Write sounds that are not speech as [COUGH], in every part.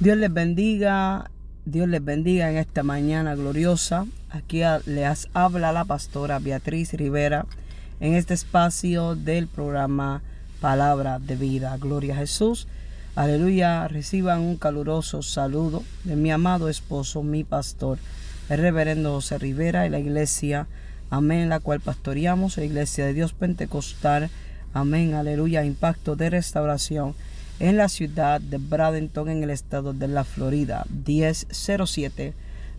Dios les bendiga, Dios les bendiga en esta mañana gloriosa. Aquí les habla la pastora Beatriz Rivera en este espacio del programa Palabra de Vida. Gloria a Jesús. Aleluya. Reciban un caluroso saludo de mi amado esposo, mi pastor, el reverendo José Rivera y la iglesia. Amén, la cual pastoreamos, la iglesia de Dios Pentecostal. Amén, aleluya, impacto de restauración en la ciudad de Bradenton, en el estado de la Florida, 1007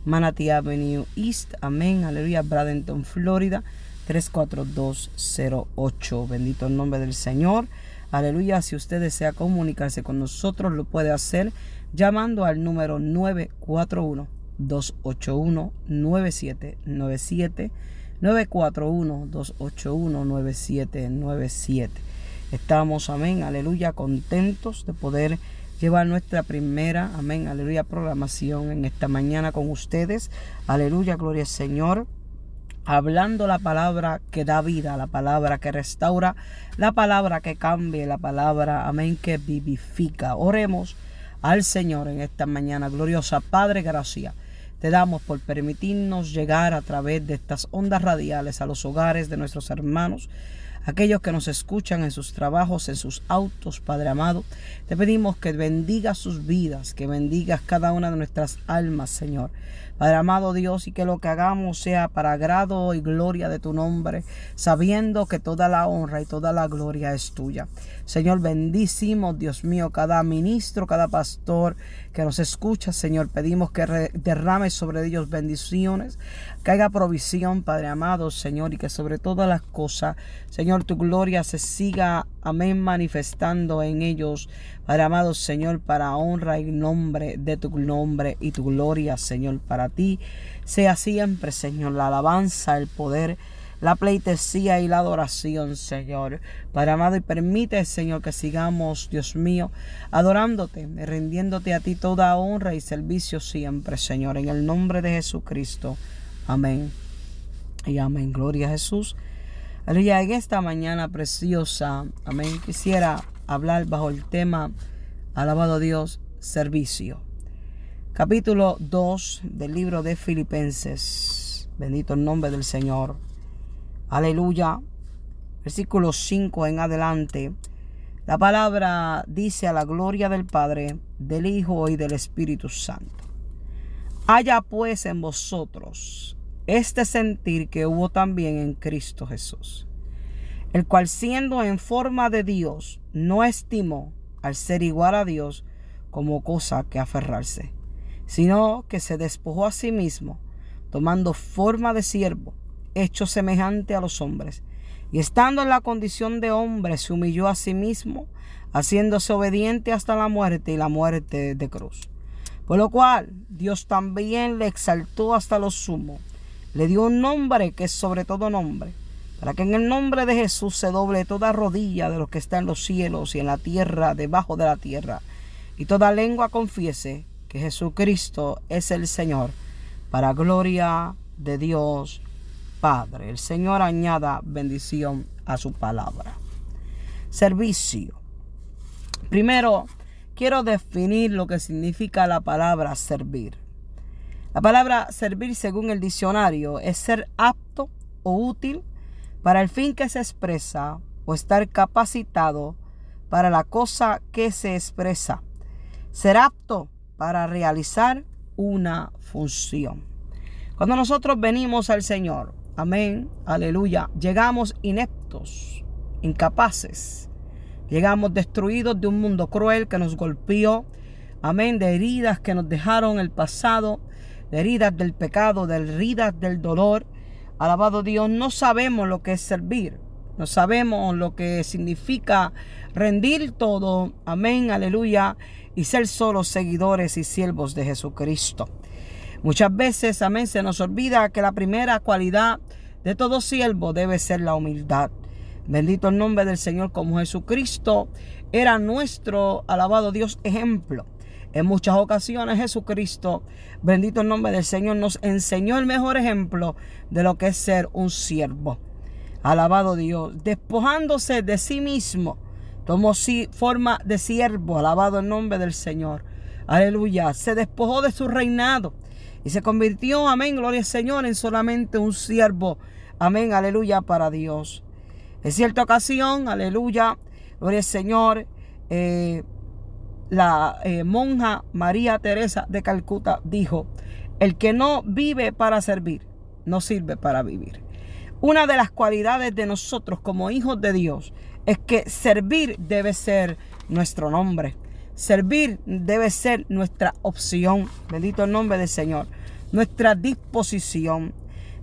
Manatee Avenue East. Amén. Aleluya. Bradenton, Florida, 34208. Bendito el nombre del Señor. Aleluya. Si usted desea comunicarse con nosotros, lo puede hacer llamando al número 941 281 9797 941 281 9797 Estamos, amén, aleluya, contentos de poder llevar nuestra primera, amén, aleluya, programación en esta mañana con ustedes. Aleluya, gloria al Señor. Hablando la palabra que da vida, la palabra que restaura, la palabra que cambia, la palabra, amén, que vivifica. Oremos al Señor en esta mañana gloriosa. Padre, gracias. Te damos por permitirnos llegar a través de estas ondas radiales a los hogares de nuestros hermanos aquellos que nos escuchan en sus trabajos, en sus autos, Padre amado. Te pedimos que bendigas sus vidas, que bendigas cada una de nuestras almas, Señor. Padre amado Dios, y que lo que hagamos sea para agrado y gloria de tu nombre, sabiendo que toda la honra y toda la gloria es tuya. Señor, bendísimo, Dios mío, cada ministro, cada pastor que nos escucha, Señor, pedimos que derrame sobre ellos bendiciones, haga provisión, Padre amado, Señor, y que sobre todas las cosas, Señor, tu gloria se siga, amén, manifestando en ellos, Padre amado, Señor, para honra y nombre de tu nombre y tu gloria, Señor, para ti. Sea siempre, Señor, la alabanza, el poder, la pleitesía y la adoración, Señor. Padre amado, y permite, Señor, que sigamos, Dios mío, adorándote, rindiéndote a ti toda honra y servicio siempre, Señor, en el nombre de Jesucristo. Amén. Y amén. Gloria a Jesús. Aleluya. En esta mañana preciosa, amén. Quisiera hablar bajo el tema, alabado Dios, servicio. Capítulo 2 del libro de Filipenses. Bendito el nombre del Señor. Aleluya. Versículo 5 en adelante. La palabra dice a la gloria del Padre, del Hijo y del Espíritu Santo. Haya pues en vosotros este sentir que hubo también en Cristo Jesús, el cual siendo en forma de Dios, no estimó al ser igual a Dios como cosa que aferrarse, sino que se despojó a sí mismo, tomando forma de siervo, hecho semejante a los hombres, y estando en la condición de hombre, se humilló a sí mismo, haciéndose obediente hasta la muerte y la muerte de cruz por lo cual Dios también le exaltó hasta lo sumo. Le dio un nombre que es sobre todo nombre, para que en el nombre de Jesús se doble toda rodilla de los que están en los cielos y en la tierra, debajo de la tierra, y toda lengua confiese que Jesucristo es el Señor, para gloria de Dios Padre. El Señor añada bendición a su palabra. Servicio. Primero, quiero definir lo que significa la palabra servir. La palabra servir según el diccionario es ser apto o útil para el fin que se expresa o estar capacitado para la cosa que se expresa. Ser apto para realizar una función. Cuando nosotros venimos al Señor, amén, aleluya, llegamos ineptos, incapaces, Llegamos destruidos de un mundo cruel que nos golpeó. Amén. De heridas que nos dejaron el pasado. De heridas del pecado, de heridas del dolor. Alabado Dios, no sabemos lo que es servir. No sabemos lo que significa rendir todo. Amén. Aleluya. Y ser solo seguidores y siervos de Jesucristo. Muchas veces, amén, se nos olvida que la primera cualidad de todo siervo debe ser la humildad. Bendito el nombre del Señor como Jesucristo era nuestro, alabado Dios, ejemplo. En muchas ocasiones Jesucristo, bendito el nombre del Señor, nos enseñó el mejor ejemplo de lo que es ser un siervo. Alabado Dios, despojándose de sí mismo, tomó forma de siervo, alabado el nombre del Señor, aleluya, se despojó de su reinado y se convirtió, amén, gloria al Señor, en solamente un siervo, amén, aleluya, para Dios. En cierta ocasión, aleluya, gloria al Señor, eh, la eh, monja María Teresa de Calcuta dijo, el que no vive para servir, no sirve para vivir. Una de las cualidades de nosotros como hijos de Dios es que servir debe ser nuestro nombre. Servir debe ser nuestra opción. Bendito el nombre del Señor. Nuestra disposición.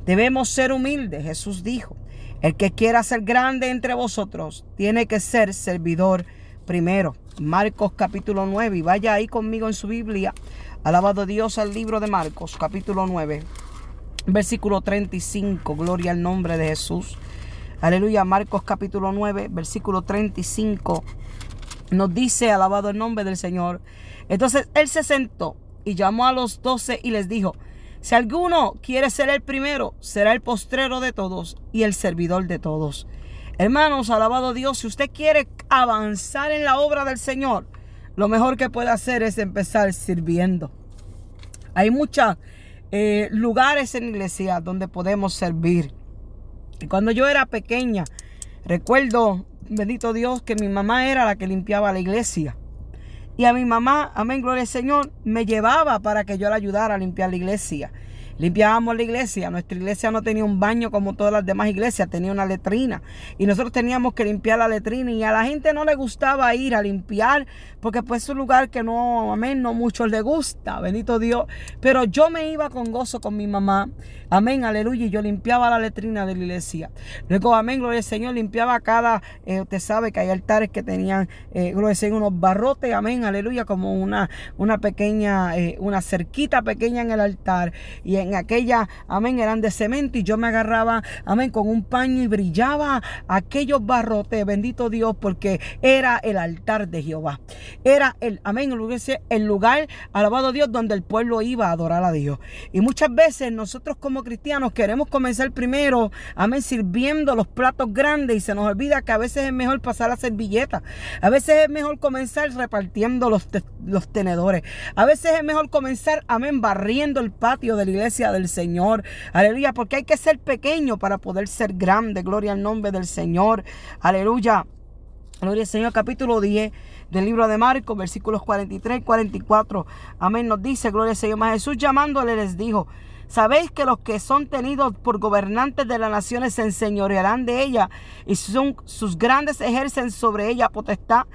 Debemos ser humildes. Jesús dijo, el que quiera ser grande entre vosotros tiene que ser servidor primero. Marcos capítulo 9. Y vaya ahí conmigo en su Biblia. Alabado Dios al libro de Marcos capítulo 9. Versículo 35. Gloria al nombre de Jesús. Aleluya. Marcos capítulo 9. Versículo 35 nos dice, alabado el nombre del Señor. Entonces él se sentó y llamó a los doce y les dijo, si alguno quiere ser el primero, será el postrero de todos y el servidor de todos. Hermanos, alabado Dios, si usted quiere avanzar en la obra del Señor, lo mejor que puede hacer es empezar sirviendo. Hay muchos eh, lugares en la iglesia donde podemos servir. Y cuando yo era pequeña, recuerdo bendito Dios, que mi mamá era la que limpiaba la iglesia. Y a mi mamá, amén, gloria al Señor, me llevaba para que yo la ayudara a limpiar la iglesia. Limpiábamos la iglesia. Nuestra iglesia no tenía un baño como todas las demás iglesias, tenía una letrina. Y nosotros teníamos que limpiar la letrina. Y a la gente no le gustaba ir a limpiar, porque pues es un lugar que no, amén, no mucho le gusta, bendito Dios. Pero yo me iba con gozo con mi mamá. Amén, aleluya. Y yo limpiaba la letrina de la iglesia. Luego, amén, gloria al Señor, limpiaba cada, eh, usted sabe que hay altares que tenían, eh, gloria al Señor, unos barrotes, amén, aleluya, como una, una pequeña, eh, una cerquita pequeña en el altar. Y en aquella, amén, eran de cemento y yo me agarraba, amén, con un paño y brillaba aquellos barrotes, bendito Dios, porque era el altar de Jehová. Era el, amén, el lugar, alabado Dios, donde el pueblo iba a adorar a Dios. Y muchas veces nosotros como cristianos queremos comenzar primero, amén, sirviendo los platos grandes y se nos olvida que a veces es mejor pasar la servilleta. A veces es mejor comenzar repartiendo los, los tenedores. A veces es mejor comenzar, amén, barriendo el patio de la iglesia del Señor. Aleluya, porque hay que ser pequeño para poder ser grande. Gloria al nombre del Señor. Aleluya. Gloria al Señor, capítulo 10 del libro de Marcos, versículos 43 y 44. Amén. Nos dice, Gloria al Señor. Jesús llamándole les dijo, Sabéis que los que son tenidos por gobernantes de las naciones se enseñorearán de ella y son, sus grandes ejercen sobre ella potestad.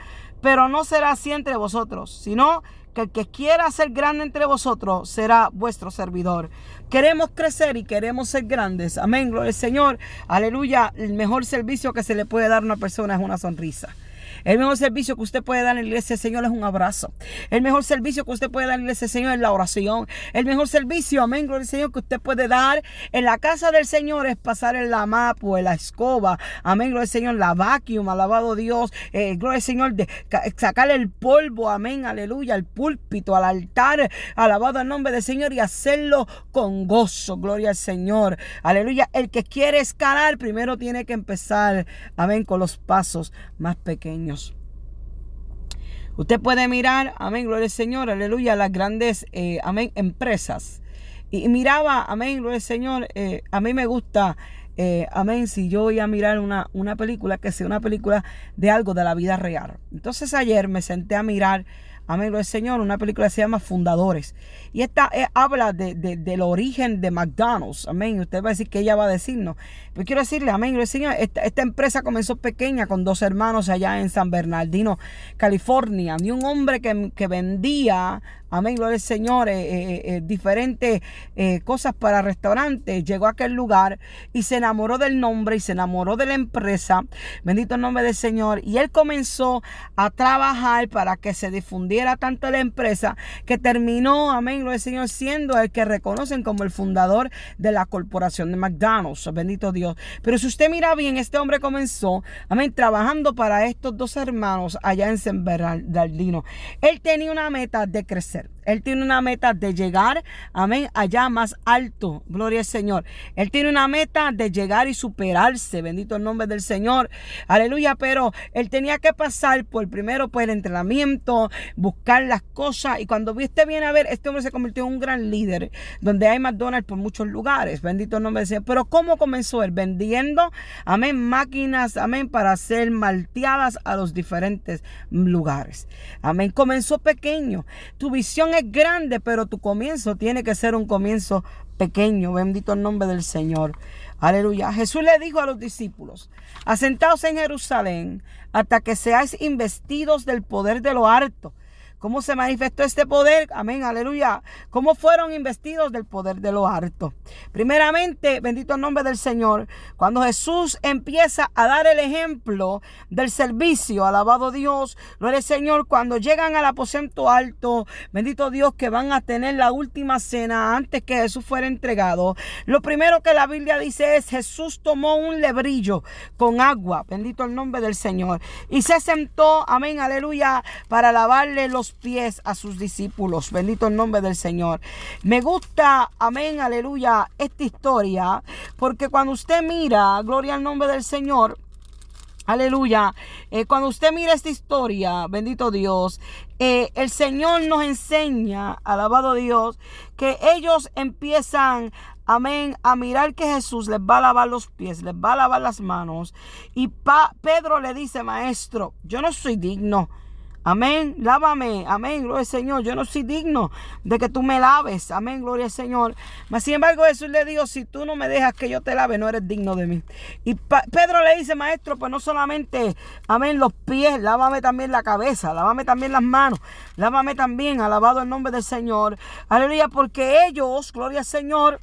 Pero no será así entre vosotros, sino que el que quiera ser grande entre vosotros será vuestro servidor. Queremos crecer y queremos ser grandes. Amén, gloria al Señor. Aleluya. El mejor servicio que se le puede dar a una persona es una sonrisa. El mejor servicio que usted puede dar en la iglesia del Señor es un abrazo. El mejor servicio que usted puede dar en la iglesia del Señor es la oración. El mejor servicio, amén, gloria al Señor, que usted puede dar en la casa del Señor es pasar el lamapo, la escoba, amén, gloria al Señor, la vacuum, alabado Dios, eh, gloria al Señor, de sacar el polvo, amén, aleluya, al púlpito, al altar, alabado el nombre del Señor y hacerlo con gozo, gloria al Señor, aleluya. El que quiere escalar primero tiene que empezar, amén, con los pasos más pequeños. Usted puede mirar, amén, gloria al Señor, aleluya, las grandes, eh, amén, empresas. Y, miraba, amén, gloria al Señor, eh, a mí me gusta, eh, amén, si yo voy a mirar una, una película, que sea una película de algo de la vida real. Entonces ayer me senté a mirar amén, lo del Señor, una película que se llama Fundadores. Y esta eh, habla de, del origen de McDonald's, amén. Usted va a decir que ella va a decirnos. Pero quiero decirle, amén, lo Señor, esta, empresa comenzó pequeña con dos hermanos allá en San Bernardino, California. Y un hombre que, que vendía, amén, gloria al Señor, eh, eh, eh, diferentes cosas para restaurantes. Llegó a aquel lugar y se enamoró del nombre y se enamoró de la empresa. Bendito el nombre del Señor. Y él comenzó a trabajar para que se difundiera tanto la empresa que terminó, amén, gloria al Señor, siendo el que reconocen como el fundador de la corporación de McDonald's. Bendito Dios. Pero si usted mira bien, este hombre comenzó, amén, trabajando para estos dos hermanos allá en San Bernardino. Él tenía una meta de crecer. ver. Él tiene una meta de llegar, amén, allá más alto. Gloria al Señor. Él tiene una meta de llegar y superarse. Bendito el nombre del Señor. Aleluya. Pero él tenía que pasar por primero por el entrenamiento, buscar las cosas. Y cuando viste bien a ver, este hombre se convirtió en un gran líder, donde hay McDonald's por muchos lugares. Bendito el nombre del Señor. Pero ¿cómo comenzó él? Vendiendo, amén, máquinas, amén, para ser malteadas a los diferentes lugares. Amén. Comenzó pequeño. Tu visión es grande, pero tu comienzo tiene que ser un comienzo pequeño. Bendito el nombre del Señor. Aleluya. Jesús le dijo a los discípulos, asentaos en Jerusalén hasta que seáis investidos del poder de lo harto. ¿Cómo se manifestó este poder? Amén, aleluya. ¿Cómo fueron investidos del poder de lo harto? Primeramente, bendito el nombre del Señor, cuando Jesús empieza a dar el ejemplo del servicio, alabado Dios, gloria al Señor, cuando llegan al aposento alto, bendito Dios, que van a tener la última cena antes que Jesús fuera entregado. Lo primero que la Biblia dice es, Jesús tomó un lebrillo con agua, bendito el nombre del Señor, y se sentó, amén, aleluya, para lavarle los pies a sus discípulos. Bendito el nombre del Señor. Me gusta, amén, aleluya, esta historia, porque cuando usted mira, gloria al nombre del Señor, Aleluya. Eh, cuando usted mira esta historia, bendito Dios, eh, el Señor nos enseña, alabado Dios, que ellos empiezan, amén, a mirar que Jesús les va a lavar los pies, les va a lavar las manos. Y Pedro le dice, maestro, yo no soy digno Amén. Lávame. Amén. Gloria al Señor. Yo no soy digno de que tú me laves. Amén. Gloria al Señor. Mas sin embargo, Jesús le dijo, si tú no me dejas que yo te lave, no eres digno de mí. Y Pedro le dice, maestro, pues no solamente, amén, los pies, lávame también la cabeza, lávame también las manos, lávame también, alabado el nombre del Señor. Aleluya, porque ellos, gloria al Señor,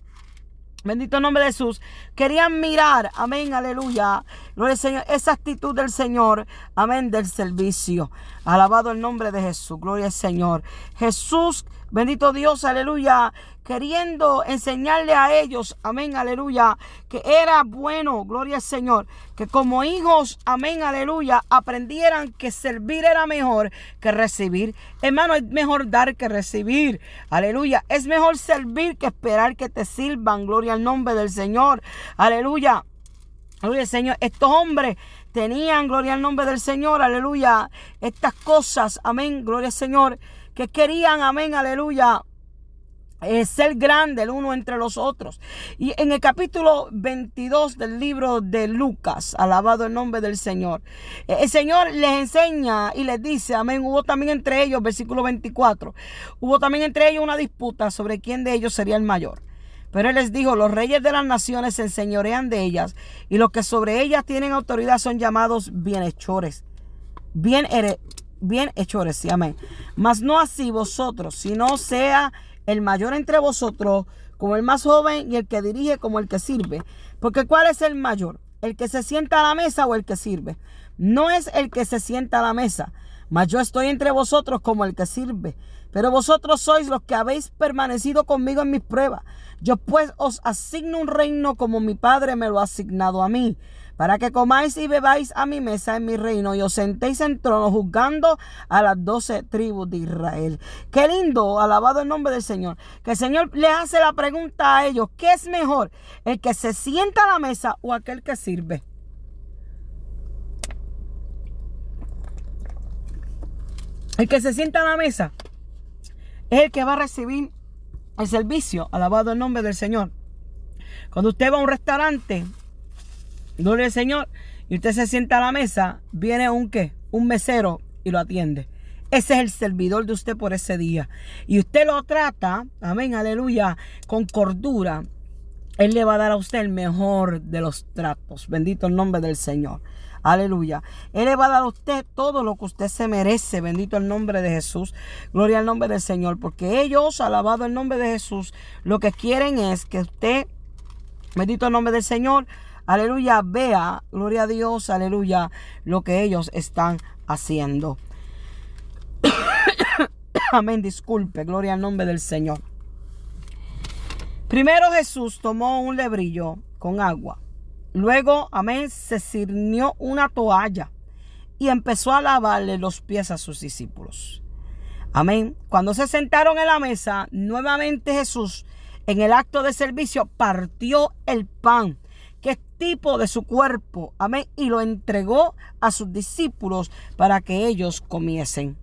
Bendito nombre de Jesús. Querían mirar, amén, aleluya. Gloria al Señor, esa actitud del Señor, amén, del servicio. Alabado el nombre de Jesús, gloria al Señor. Jesús, bendito Dios, aleluya, queriendo enseñarle a ellos, amén, aleluya, que era bueno, gloria al Señor, que como hijos, amén, aleluya, aprendieran que servir era mejor que recibir. Hermano, es mejor dar que recibir, aleluya. Es mejor servir que esperar que te sirvan, gloria al nombre del Señor, aleluya. Gloria al Señor. Estos hombres tenían, gloria al nombre del Señor, aleluya, estas cosas, amén, gloria al Señor, que querían, amén, aleluya, es ser grande el uno entre los otros. Y en el capítulo 22 del libro de Lucas, alabado el nombre del Señor, eh, el Señor les enseña y les dice, amén, hubo también entre ellos, versículo 24, hubo también entre ellos una disputa sobre quién de ellos sería el mayor. Pero él les dijo, los reyes de las naciones se enseñorean de ellas y los que sobre ellas tienen autoridad son llamados bienhechores. Bien, bienhechores, sí, amén. Mas no así vosotros, sino sea el mayor entre vosotros como el más joven y el que dirige como el que sirve. Porque ¿cuál es el mayor? ¿El que se sienta a la mesa o el que sirve? No es el que se sienta a la mesa, mas yo estoy entre vosotros como el que sirve. Pero vosotros sois los que habéis permanecido conmigo en mis pruebas. Yo pues os asigno un reino como mi Padre me lo ha asignado a mí para que comáis y bebáis a mi mesa en mi reino y os sentéis en trono juzgando a las doce tribus de Israel. Qué lindo, alabado el nombre del Señor, que el Señor le hace la pregunta a ellos, ¿qué es mejor? ¿El que se sienta a la mesa o aquel que sirve? El que se sienta a la mesa es el que va a recibir el servicio, alabado el nombre del Señor. Cuando usted va a un restaurante, Gloria al Señor. Y usted se sienta a la mesa, viene un qué? Un mesero y lo atiende. Ese es el servidor de usted por ese día. Y usted lo trata, amén, aleluya, con cordura. Él le va a dar a usted el mejor de los tratos. Bendito el nombre del Señor. Aleluya. Él le va a dar a usted todo lo que usted se merece. Bendito el nombre de Jesús. Gloria al nombre del Señor. Porque ellos, alabado el nombre de Jesús, lo que quieren es que usted, bendito el nombre del Señor, aleluya, vea, gloria a Dios, aleluya, lo que ellos están haciendo. [COUGHS] Amén, disculpe, gloria al nombre del Señor. Primero Jesús tomó un lebrillo con agua. Luego, amén, se cirnió una toalla y empezó a lavarle los pies a sus discípulos. Amén. Cuando se sentaron en la mesa, nuevamente Jesús, en el acto de servicio, partió el pan, que es tipo de su cuerpo. Amén. Y lo entregó a sus discípulos para que ellos comiesen.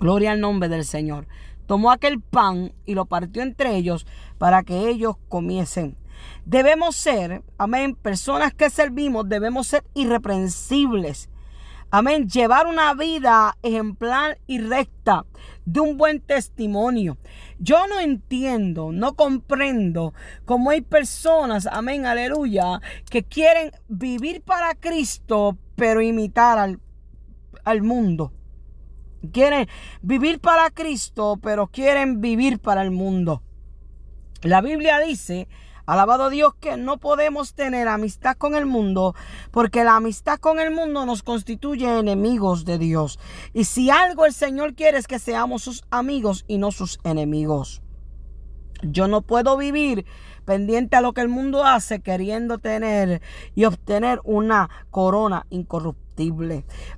Gloria al nombre del Señor. Tomó aquel pan y lo partió entre ellos para que ellos comiesen. Debemos ser, amén, personas que servimos, debemos ser irreprensibles. Amén, llevar una vida ejemplar y recta de un buen testimonio. Yo no entiendo, no comprendo cómo hay personas, amén, aleluya, que quieren vivir para Cristo, pero imitar al, al mundo. Quieren vivir para Cristo, pero quieren vivir para el mundo. La Biblia dice Alabado Dios que no podemos tener amistad con el mundo porque la amistad con el mundo nos constituye enemigos de Dios. Y si algo el Señor quiere es que seamos sus amigos y no sus enemigos. Yo no puedo vivir pendiente a lo que el mundo hace queriendo tener y obtener una corona incorruptible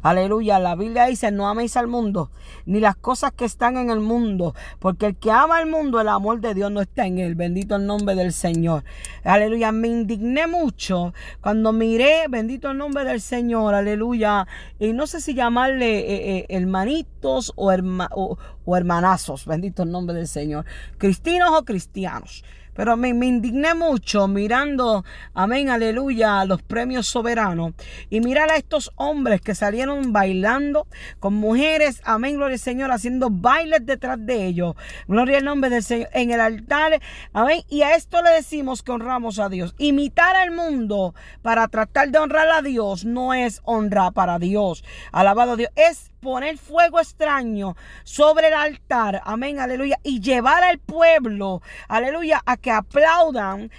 Aleluya. La Biblia dice, no améis al mundo, ni las cosas que están en el mundo, porque el que ama al mundo, el amor de Dios no está en él. Bendito el nombre del Señor. Aleluya. Me indigné mucho cuando miré, bendito el nombre del Señor. Aleluya. Y no sé si llamarle eh, eh, hermanitos o, o hermanazos. Bendito el nombre del Señor. Cristinos o cristianos. Pero me, indigné mucho mirando, amén, aleluya, los premios soberanos. Y mirar a estos hombres que salieron bailando con mujeres, amén, gloria al Señor, haciendo bailes detrás de ellos. Gloria al nombre del Señor. En el altar, amén. Y a esto le decimos que honramos a Dios. Imitar al mundo para tratar de honrar a Dios no es honra para Dios. Alabado Dios. Es poner fuego extraño sobre el altar, amén, aleluya, y llevar al pueblo, aleluya, a que aplaudan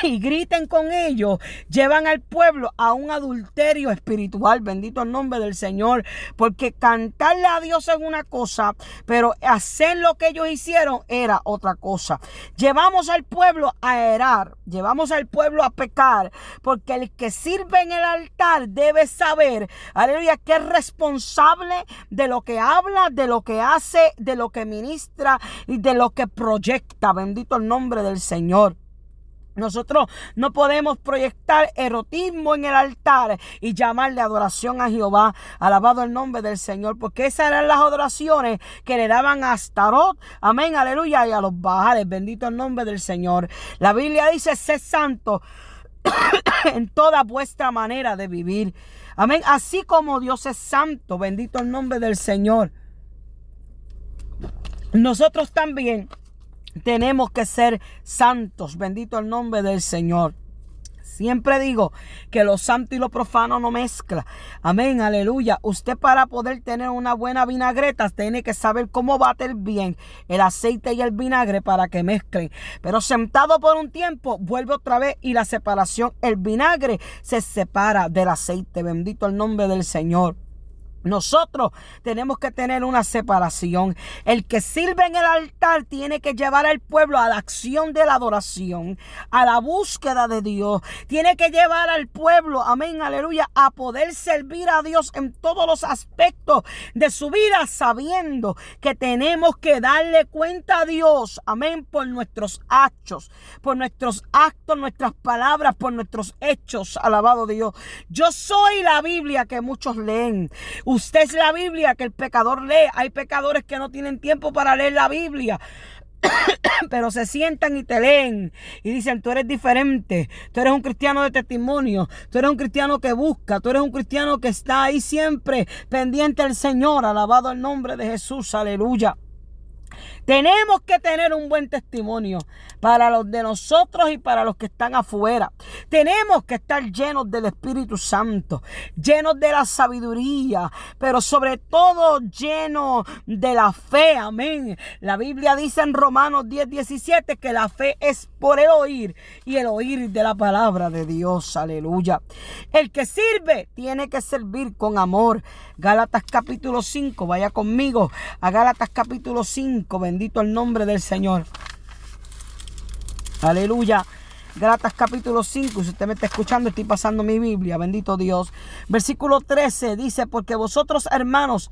[LAUGHS] y griten con ellos, llevan al pueblo a un adulterio espiritual. Bendito el nombre del Señor. Porque cantarle a Dios es una cosa, pero hacer lo que ellos hicieron era otra cosa. Llevamos al pueblo a erar, llevamos al pueblo a pecar, porque el que sirve en el altar debe saber, aleluya, que es responsable de lo que habla, de lo que hace, de lo que ministra y de lo que proyecta. Bendito el nombre del Señor. Nosotros no podemos proyectar erotismo en el altar y llamarle adoración a Jehová. Alabado el nombre del Señor, porque esas eran las adoraciones que le daban a Astarot, amén, aleluya, y a los bajales. Bendito el nombre del Señor. La Biblia dice: sé santo [COUGHS] en toda vuestra manera de vivir. Amén. Así como Dios es santo, bendito el nombre del Señor. Nosotros también tenemos que ser santos. Bendito el nombre del Señor. Siempre digo que lo santo y lo profano no mezcla. Amén, aleluya. Usted para poder tener una buena vinagreta tiene que saber cómo bater bien el aceite y el vinagre para que mezclen. Pero sentado por un tiempo, vuelve otra vez y la separación, el vinagre se separa del aceite. Bendito el nombre del Señor. Nosotros tenemos que tener una separación. El que sirve en el altar tiene que llevar al pueblo a la acción de la adoración, a la búsqueda de Dios. Tiene que llevar al pueblo, amén, aleluya, a poder servir a Dios en todos los aspectos de su vida, sabiendo que tenemos que darle cuenta a Dios, amén, por nuestros actos, por nuestros actos, nuestras palabras, por nuestros hechos. Alabado Dios. Yo soy la Biblia que muchos leen. Usted es la Biblia que el pecador lee. Hay pecadores que no tienen tiempo para leer la Biblia. [COUGHS] pero se sientan y te leen y dicen, tú eres diferente, tú eres un cristiano de testimonio, tú eres un cristiano que busca, tú eres un cristiano que está ahí siempre pendiente al Señor, alabado el nombre de Jesús, aleluya. Tenemos que tener un buen testimonio para los de nosotros y para los que están afuera. Tenemos que estar llenos del Espíritu Santo, llenos de la sabiduría, pero sobre todo llenos de la fe. Amén. La Biblia dice en Romanos 10, 17 que la fe es por el oír y el oír de la palabra de Dios. Aleluya. El que sirve tiene que servir con amor. Gálatas capítulo 5, vaya conmigo a Gálatas capítulo 5, bendito el nombre del Señor. Aleluya. Gálatas capítulo 5, si usted me está escuchando, estoy pasando mi Biblia, bendito Dios. Versículo 13 dice, porque vosotros hermanos,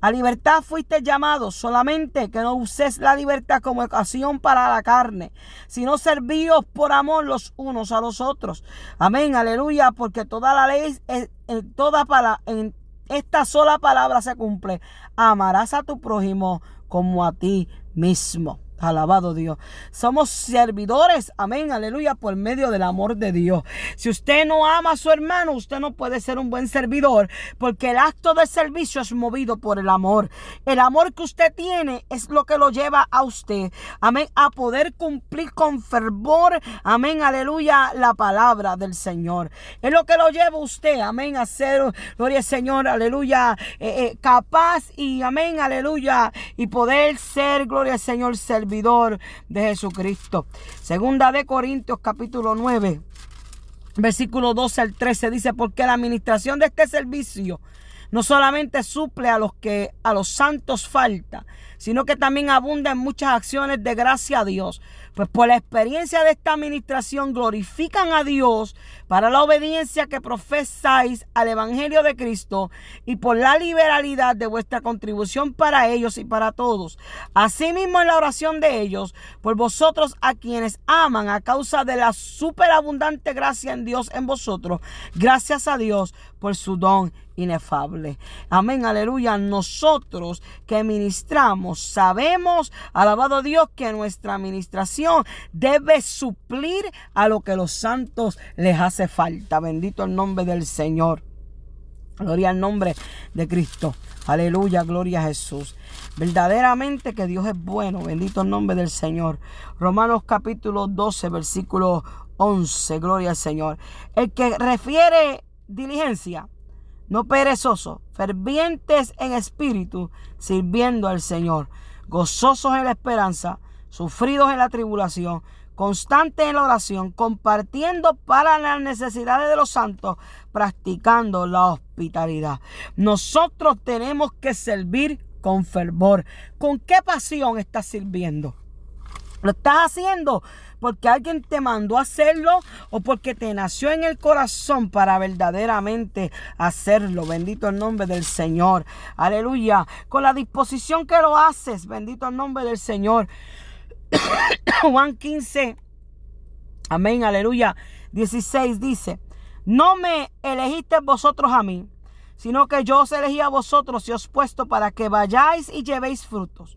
A libertad fuiste llamado, solamente que no uses la libertad como ocasión para la carne, sino servíos por amor los unos a los otros. Amén, aleluya, porque toda la ley, en, toda para, en esta sola palabra se cumple. Amarás a tu prójimo como a ti mismo. Alabado Dios. Somos servidores, amén, aleluya, por medio del amor de Dios. Si usted no ama a su hermano, usted no puede ser un buen servidor, porque el acto de servicio es movido por el amor. El amor que usted tiene es lo que lo lleva a usted, amén, a poder cumplir con fervor, amén, aleluya, la palabra del Señor. Es lo que lo lleva a usted, amén, a ser, gloria al Señor, aleluya, eh, eh, capaz y amén, aleluya, y poder ser, gloria al Señor, servidor de Jesucristo. Segunda de Corintios capítulo 9, versículo 12 al 13 dice, porque la administración de este servicio no solamente suple a los que a los santos falta, sino que también abunda en muchas acciones de gracia a Dios. Pues por la experiencia de esta administración glorifican a Dios para la obediencia que profesáis al Evangelio de Cristo y por la liberalidad de vuestra contribución para ellos y para todos. Asimismo en la oración de ellos, por vosotros a quienes aman a causa de la superabundante gracia en Dios en vosotros. Gracias a Dios por su don inefable. Amén, aleluya. Nosotros que ministramos sabemos, alabado Dios, que nuestra administración debe suplir a lo que los santos les hace falta. Bendito el nombre del Señor. Gloria al nombre de Cristo. Aleluya, gloria a Jesús. Verdaderamente que Dios es bueno. Bendito el nombre del Señor. Romanos capítulo 12, versículo 11. Gloria al Señor. El que refiere diligencia no perezosos, fervientes en espíritu, sirviendo al Señor, gozosos en la esperanza, sufridos en la tribulación, constantes en la oración, compartiendo para las necesidades de los santos, practicando la hospitalidad. Nosotros tenemos que servir con fervor. ¿Con qué pasión estás sirviendo? ¿Lo estás haciendo porque alguien te mandó a hacerlo o porque te nació en el corazón para verdaderamente hacerlo? Bendito el nombre del Señor. Aleluya. Con la disposición que lo haces, bendito el nombre del Señor. [COUGHS] Juan 15. Amén, aleluya. 16 dice, no me elegisteis vosotros a mí, sino que yo os elegí a vosotros y os puesto para que vayáis y llevéis frutos,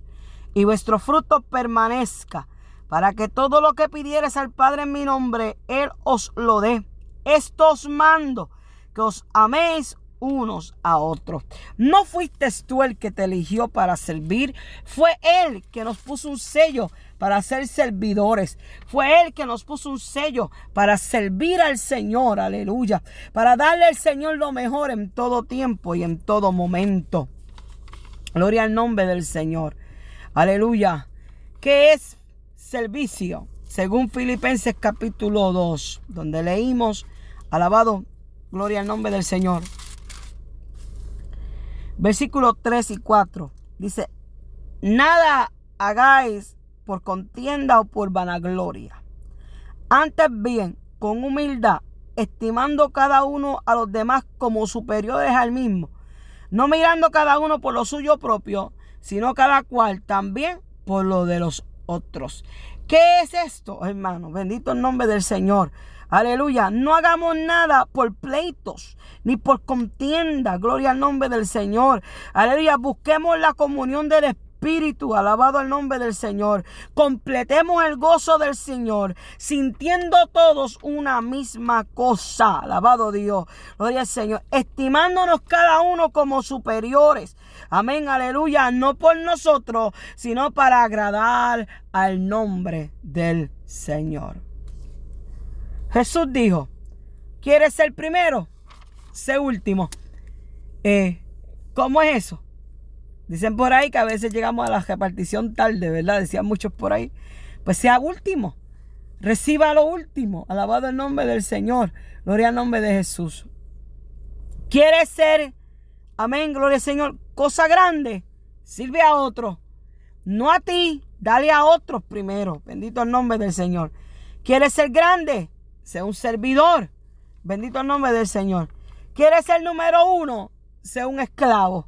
y vuestro fruto permanezca para que todo lo que pidieres al Padre en mi nombre, Él os lo dé. Esto os mando, que os améis unos a otros. No fuiste tú el que te eligió para servir, fue Él que nos puso un sello para ser servidores. Fue Él que nos puso un sello para servir al Señor, aleluya, para darle al Señor lo mejor en todo tiempo y en todo momento. Gloria al nombre del Señor. Aleluya. ¿Qué es servicio, según Filipenses capítulo 2, donde leímos, alabado, gloria al nombre del Señor. Versículo 3 y 4 dice, nada hagáis por contienda o por vanagloria. Antes bien, con humildad, estimando cada uno a los demás como superiores al mismo, no mirando cada uno por lo suyo propio, sino cada cual también por lo de los otros. ¿Qué es esto, hermano? Bendito el nombre del Señor. Aleluya. No hagamos nada por pleitos ni por contienda. Gloria al nombre del Señor. Aleluya. Busquemos la comunión del Espíritu Espíritu, alabado el nombre del Señor. Completemos el gozo del Señor, sintiendo todos una misma cosa. Alabado Dios. Gloria al Señor. Estimándonos cada uno como superiores. Amén, aleluya. No por nosotros, sino para agradar al nombre del Señor. Jesús dijo, ¿quieres ser primero? Sé último. Eh, ¿Cómo es eso? Dicen por ahí que a veces llegamos a la repartición tarde, ¿verdad? Decían muchos por ahí. Pues sea último. Reciba lo último. Alabado el nombre del Señor. Gloria al nombre de Jesús. ¿Quieres ser, amén, gloria al Señor, cosa grande? Sirve a otro. No a ti, dale a otros primero. Bendito el nombre del Señor. ¿Quieres ser grande? Sea un servidor. Bendito el nombre del Señor. ¿Quieres ser número uno? Sea un esclavo.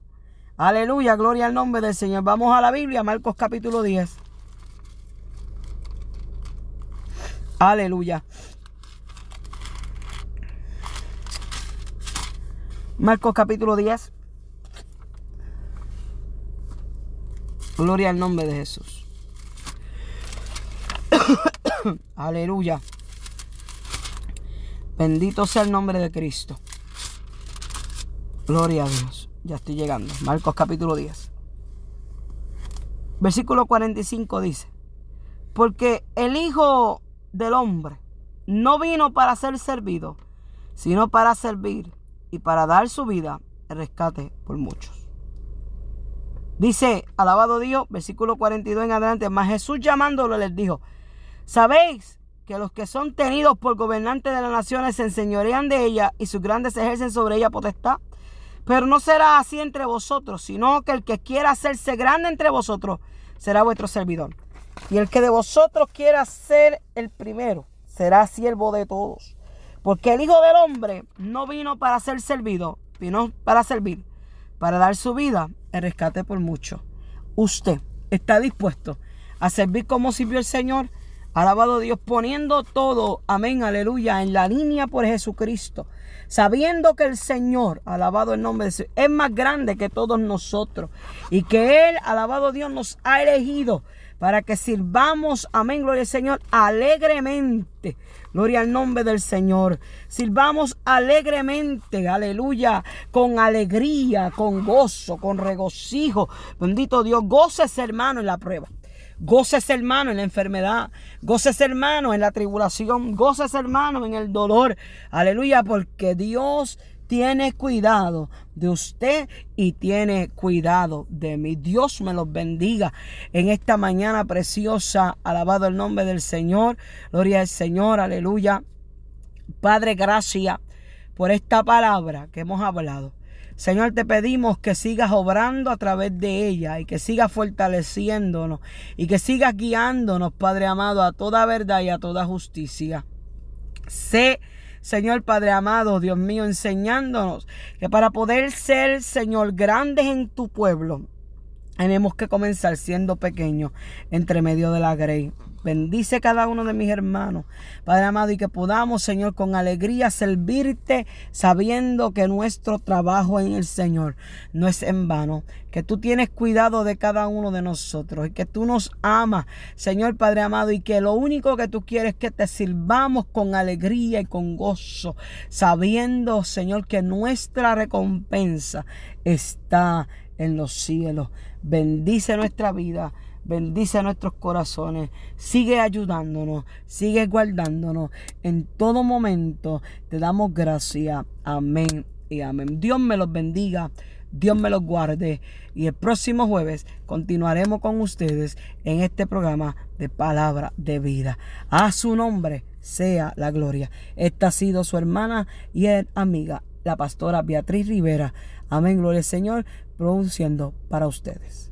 Aleluya, gloria al nombre del Señor. Vamos a la Biblia, Marcos capítulo 10. Aleluya. Marcos capítulo 10. Gloria al nombre de Jesús. [COUGHS] Aleluya. Bendito sea el nombre de Cristo. Gloria a Dios. Ya estoy llegando. Marcos capítulo 10. Versículo 45 dice, porque el Hijo del Hombre no vino para ser servido, sino para servir y para dar su vida el rescate por muchos. Dice, alabado Dios, versículo 42 en adelante, más Jesús llamándolo les dijo, ¿sabéis que los que son tenidos por gobernantes de las naciones se enseñorean de ella y sus grandes ejercen sobre ella potestad? Pero no será así entre vosotros, sino que el que quiera hacerse grande entre vosotros será vuestro servidor. Y el que de vosotros quiera ser el primero será siervo de todos. Porque el Hijo del Hombre no vino para ser servido, vino para servir, para dar su vida en rescate por mucho. Usted está dispuesto a servir como sirvió el Señor. Alabado Dios, poniendo todo, amén, aleluya, en la línea por Jesucristo. Sabiendo que el Señor, alabado el nombre de Dios, es más grande que todos nosotros. Y que Él, alabado Dios, nos ha elegido para que sirvamos, amén, gloria al Señor, alegremente. Gloria al nombre del Señor. Sirvamos alegremente, aleluya, con alegría, con gozo, con regocijo. Bendito Dios, goces hermano en la prueba. Goces hermano en la enfermedad. Goces hermano en la tribulación. Goces hermano en el dolor. Aleluya, porque Dios tiene cuidado de usted y tiene cuidado de mí. Dios me los bendiga en esta mañana preciosa. Alabado el nombre del Señor. Gloria al Señor. Aleluya. Padre, gracias por esta palabra que hemos hablado. Señor, te pedimos que sigas obrando a través de ella y que sigas fortaleciéndonos y que sigas guiándonos, Padre amado, a toda verdad y a toda justicia. Sé Señor Padre amado, Dios mío, enseñándonos que para poder ser, Señor, grandes en tu pueblo, tenemos que comenzar siendo pequeños entre medio de la grey. Bendice cada uno de mis hermanos, Padre amado, y que podamos, Señor, con alegría servirte, sabiendo que nuestro trabajo en el Señor no es en vano, que tú tienes cuidado de cada uno de nosotros y que tú nos amas, Señor Padre amado, y que lo único que tú quieres es que te sirvamos con alegría y con gozo, sabiendo, Señor, que nuestra recompensa está en los cielos. Bendice nuestra vida bendice nuestros corazones, sigue ayudándonos, sigue guardándonos en todo momento. Te damos gracias. Amén y amén. Dios me los bendiga. Dios me los guarde y el próximo jueves continuaremos con ustedes en este programa de palabra de vida. A su nombre sea la gloria. Esta ha sido su hermana y amiga, la pastora Beatriz Rivera. Amén, gloria al Señor, produciendo para ustedes.